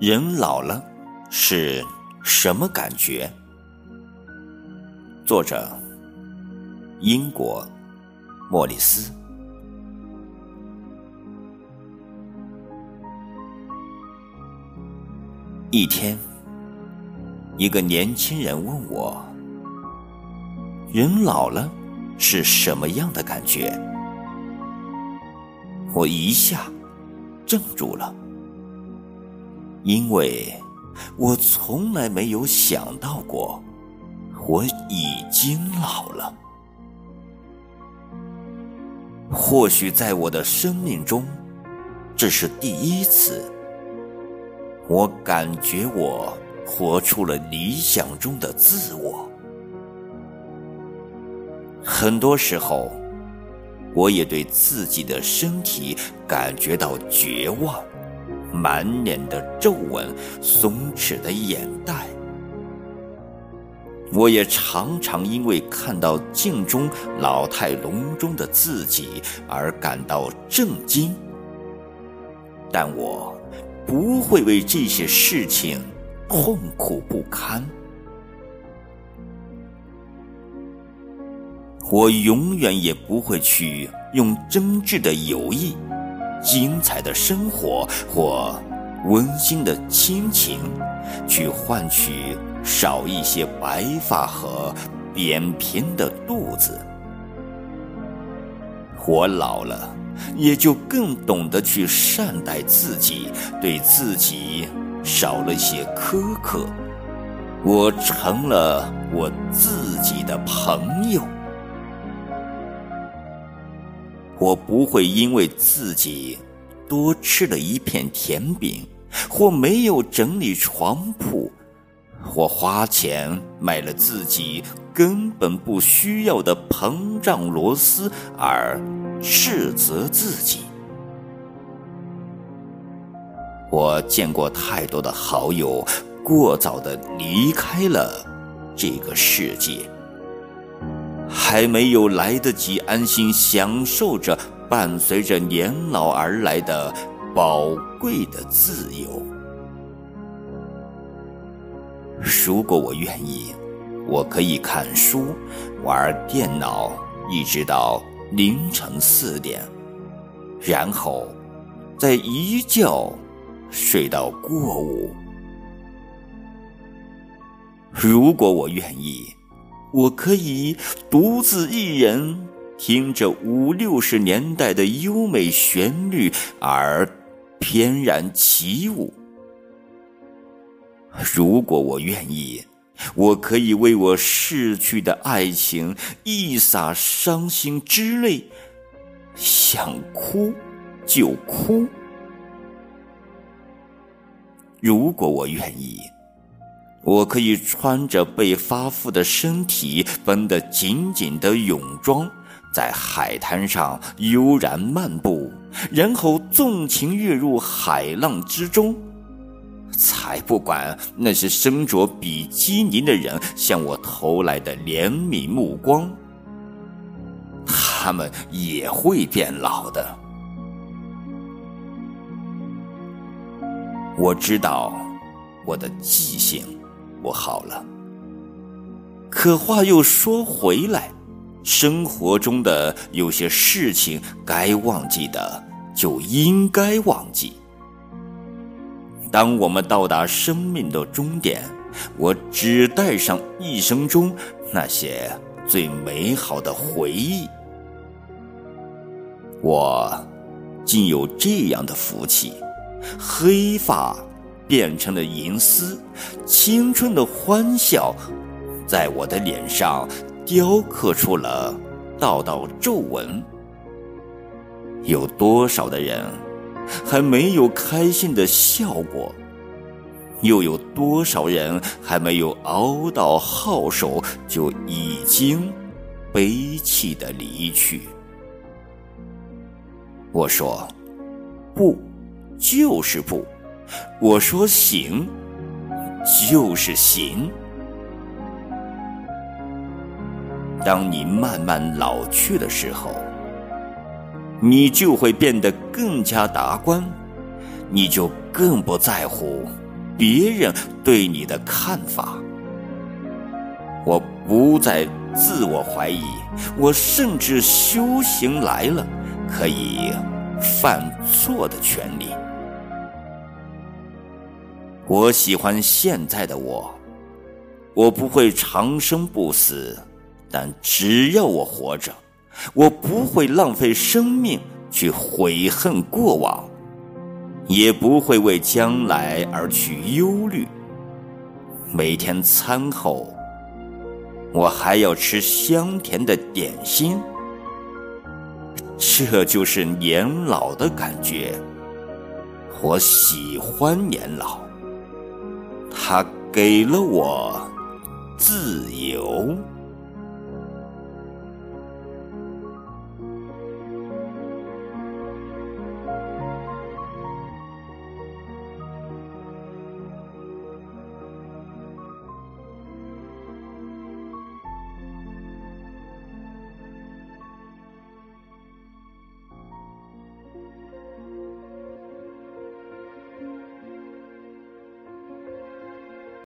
人老了是什么感觉？作者：英国莫里斯。一天，一个年轻人问我：“人老了是什么样的感觉？”我一下怔住了。因为我从来没有想到过，我已经老了。或许在我的生命中，这是第一次，我感觉我活出了理想中的自我。很多时候，我也对自己的身体感觉到绝望。满脸的皱纹，松弛的眼袋。我也常常因为看到镜中老态龙钟的自己而感到震惊，但我不会为这些事情痛苦不堪。我永远也不会去用真挚的友谊。精彩的生活或温馨的亲情，去换取少一些白发和扁平的肚子。我老了，也就更懂得去善待自己，对自己少了些苛刻。我成了我自己的朋友。我不会因为自己多吃了一片甜饼，或没有整理床铺，或花钱买了自己根本不需要的膨胀螺丝而斥责自己。我见过太多的好友过早的离开了这个世界。还没有来得及安心享受着伴随着年老而来的宝贵的自由。如果我愿意，我可以看书、玩电脑，一直到凌晨四点，然后再一觉睡到过午。如果我愿意。我可以独自一人听着五六十年代的优美旋律而翩然起舞。如果我愿意，我可以为我逝去的爱情一洒伤心之泪，想哭就哭。如果我愿意。我可以穿着被发肤的身体绷得紧紧的泳装，在海滩上悠然漫步，然后纵情跃入海浪之中。才不管那些身着比基尼的人向我投来的怜悯目光，他们也会变老的。我知道我的记性。不好了，可话又说回来，生活中的有些事情该忘记的就应该忘记。当我们到达生命的终点，我只带上一生中那些最美好的回忆。我竟有这样的福气，黑发。变成了银丝，青春的欢笑，在我的脸上雕刻出了道道皱纹。有多少的人还没有开心的笑过？又有多少人还没有熬到号手，就已经悲泣的离去？我说，不，就是不。我说行，就是行。当你慢慢老去的时候，你就会变得更加达观，你就更不在乎别人对你的看法。我不再自我怀疑，我甚至修行来了可以犯错的权利。我喜欢现在的我，我不会长生不死，但只要我活着，我不会浪费生命去悔恨过往，也不会为将来而去忧虑。每天餐后，我还要吃香甜的点心，这就是年老的感觉。我喜欢年老。他给了我自由。